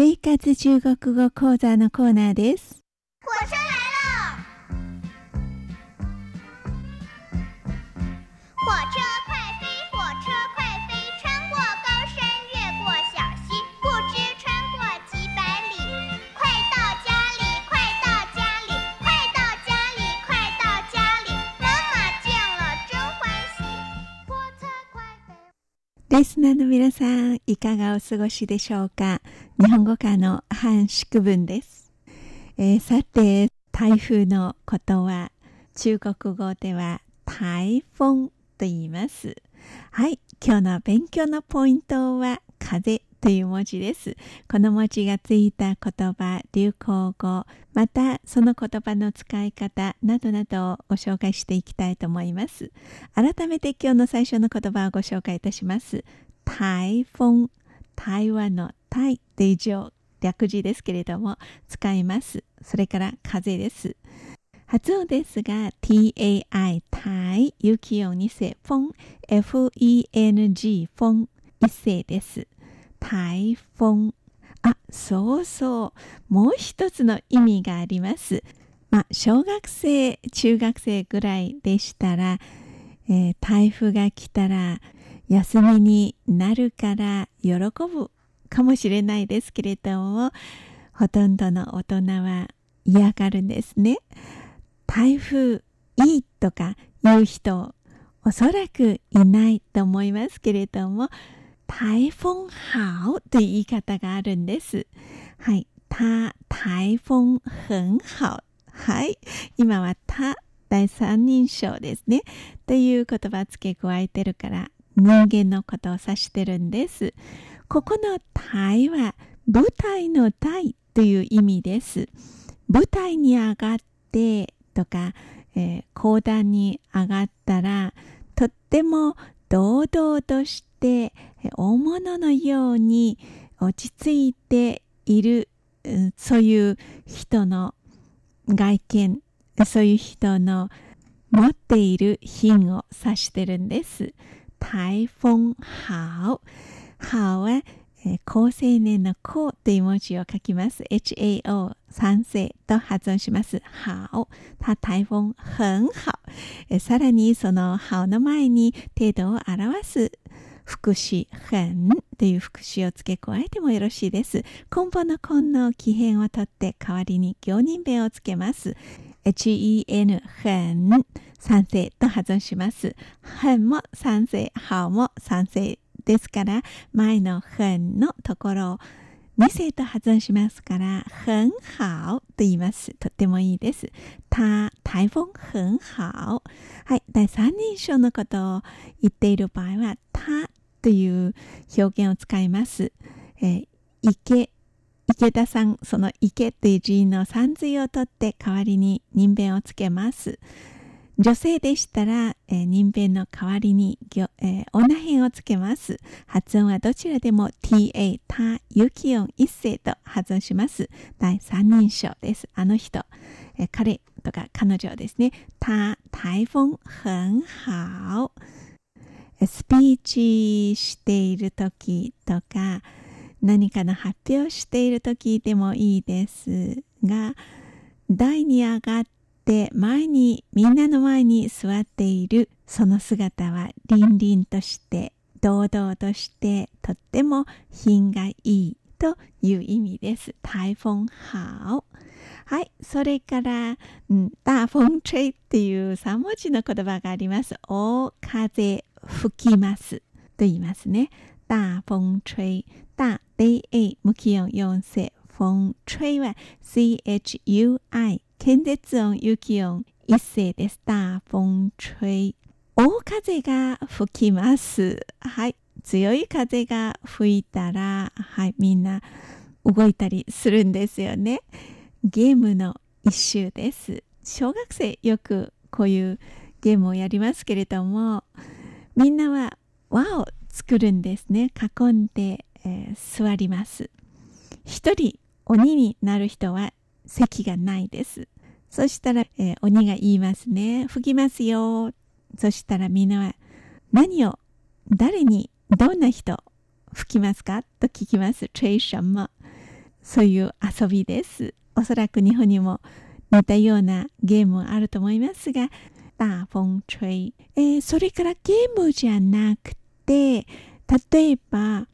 生活中国語講座のコーナーです。リスナーの皆さん、いかがお過ごしでしょうか？日本語科の半宿文です。えーさて、台風のことは、中国語では台風と言います。はい、今日の勉強のポイントは、風という文字です。この文字がついた言葉、流行語、またその言葉の使い方などなどをご紹介していきたいと思います。改めて今日の最初の言葉をご紹介いたします。台風、台湾の台で以上略字ですけれども使います。それから風です。発音ですが TAI 台雪音2世フォン FENG フォン一世です。台風あ、そうそう。もう一つの意味があります。まあ、小学生、中学生ぐらいでしたら、えー台風が来たら休みになるから喜ぶかもしれないですけれども、ほとんどの大人は嫌がるんですね。台風いいとか言う人、おそらくいないと思いますけれども、台風好という言い方があるんです。はい。た、台風很好。はい。今はた、第三人称ですね。という言葉付け加えてるから、人間のことを指してるんです。ここの台は、舞台の台という意味です。舞台に上がってとか、えー講談に上がったら、とっても堂々として、大物のように落ち着いている、そういう人の外見、そういう人の持っている品を指してるんです。台風好。好は、えー高青年の高という文字を書きます。HAO 賛成と発音します。好。他台風很好。えーさらにその好の前に程度を表す副詞很という副詞を付け加えてもよろしいです。根本の根の起変を取って代わりに行人弁をつけます。hen 很賛成と発音します。很も賛成、好も賛成ですから、前の很のところを二世と発音しますから、很好と言います。とってもいいです。た、台風很好。はい。第三人称のことを言っている場合は、たという表現を使います。えー池、池田さん、その池という字の三髄を取って代わりに人弁をつけます。女性でしたら、えー人弁の代わりに、えー女編をつけます。発音はどちらでも ta、た、雪音一声と発音します。第三人称です。あの人、えー彼とか彼女ですね。た、台風很好。スピーチしている時とか、何かの発表している時でもいいですが、台に上がって前にみんなの前に座っているその姿は凛々として堂々としてとっても品がいいという意味です。台風好。はい。それから、うん、大風吹っていう3文字の言葉があります。大風吹きますと言いますね。大風吹。大、DA、無気音4世。風吹は CHUI。検絶音、有気音一世です。大風吹。大風が吹きます。はい。強い風が吹いたら、はい、みんな動いたりするんですよね。ゲームの一種です。小学生よくこういうゲームをやりますけれども、みんなは輪を作るんですね。囲んで、えー座ります。一人鬼になる人は席がないです。そしたら、えー鬼が言いますね。吹きますよ。そしたらみんなは何を、誰に、どんな人吹きますか？と聞きます。吹什么そういう遊びです。おそらく日本にも似たようなゲームはあると思いますが、大風吹。えー、それからゲームじゃなくて、例えば、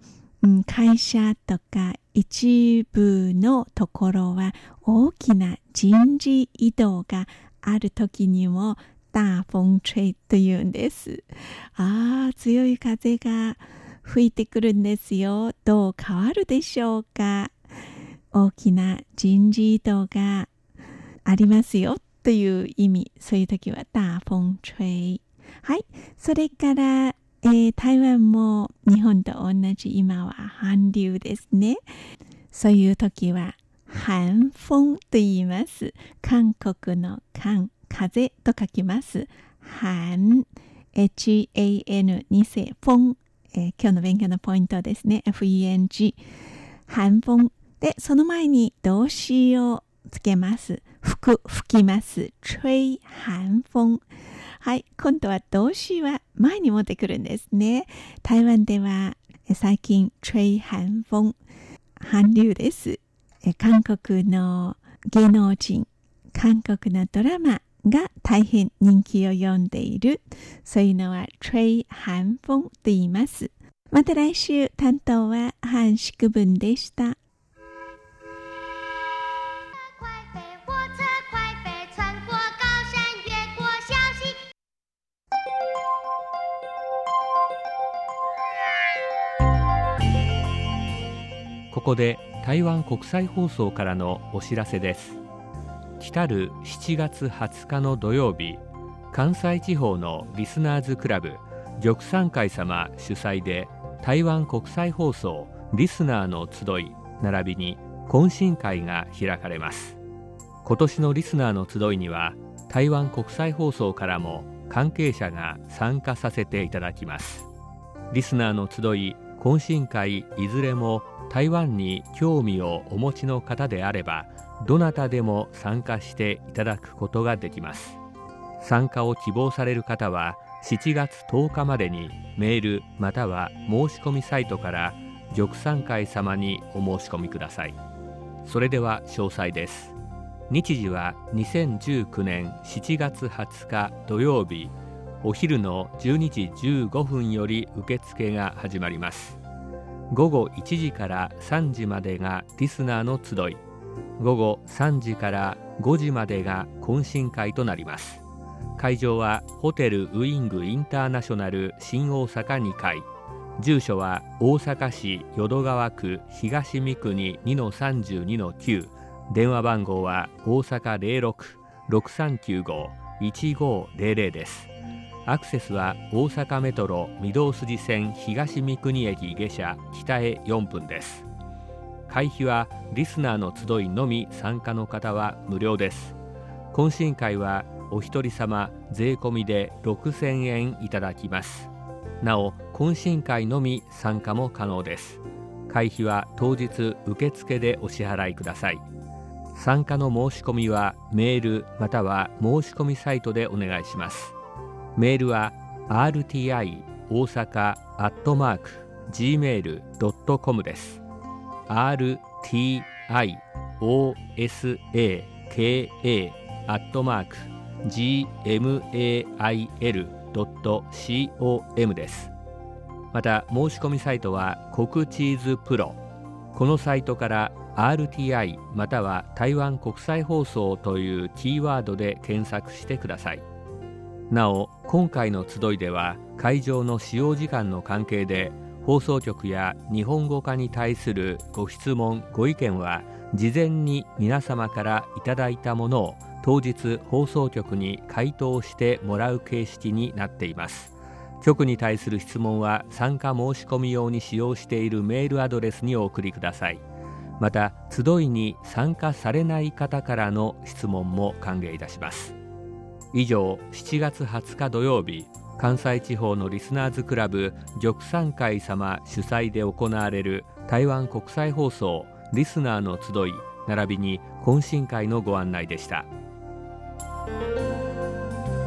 うん、会社とか一部のところは大きな人事異動がある時にも大風吹というんです。ああ、強い風が吹いてくるんですよ。どう変わるでしょうか大きな人事異動がありますよという意味。そういう時は大風吹。はい。それから、えー、台湾も日本と同じ今は韓流ですね。そういう時は韓風と言います。韓国の韓、風と書きます。韓、H-A-N にせ、風、えー、今日の勉強のポイントですね。F-E-N-G。韓風。で、その前に動詞をつけます。吹く、吹きます。吹寒風。はい。今度は動詞は前に持ってくるんですね。台湾では最近、吹寒風。韓流です。韓国の芸能人、韓国のドラマが大変人気を呼んでいる。そういうのは、吹寒風と言います。また来週、担当は韓宿文でした。ここで台湾国際放送からのお知らせです。来る7月20日の土曜日関西地方のリスナーズクラブ玉山会様主催で台湾国際放送リスナーの集い並びに懇親会が開かれます。今年のリスナーの集いには台湾国際放送からも関係者が参加させていただきます。リスナーの集い懇親会いずれも台湾に興味をお持ちの方であればどなたでも参加していただくことができます。参加を希望される方は7月10日までにメールまたは申し込みサイトから玉山会様にお申し込みください。それでは詳細です。日時は2019年7月20日土曜日。お昼の12時15分より受付が始まります。午後1時から3時までがリスナーの集い。午後3時から5時までが懇親会となります。会場はホテルウイングインターナショナル新大阪2階。住所は大阪市淀川区東三国2-32-9電話番号は大阪06-6395-1500です。アクセスは大阪メトロ御堂筋線東三国駅下車北へ4分です。会費はリスナーの集いのみ参加の方は無料です。懇親会はお一人様税込みで6000円いただきます。なお懇親会のみ参加も可能です。会費は当日受付でお支払いください。参加の申し込みはメールまたは申し込みサイトでお願いします。メールは rti 大阪アットマーク gmail.com です。rti osaka アットマーク gmail.com です。また申し込みサイトは国チーズプロ。このサイトから RTI または台湾国際放送というキーワードで検索してください。なお今回の集いでは会場の使用時間の関係で放送局や日本語化に対するご質問ご意見は事前に皆様からいただいたものを当日放送局に回答してもらう形式になっています。局に対する質問は参加申し込み用に使用しているメールアドレスにお送りください。また集いに参加されない方からの質問も歓迎いたします。以上7月20日土曜日関西地方のリスナーズクラブ玉山会様主催で行われる台湾国際放送リスナーの集い並びに懇親会のご案内でした。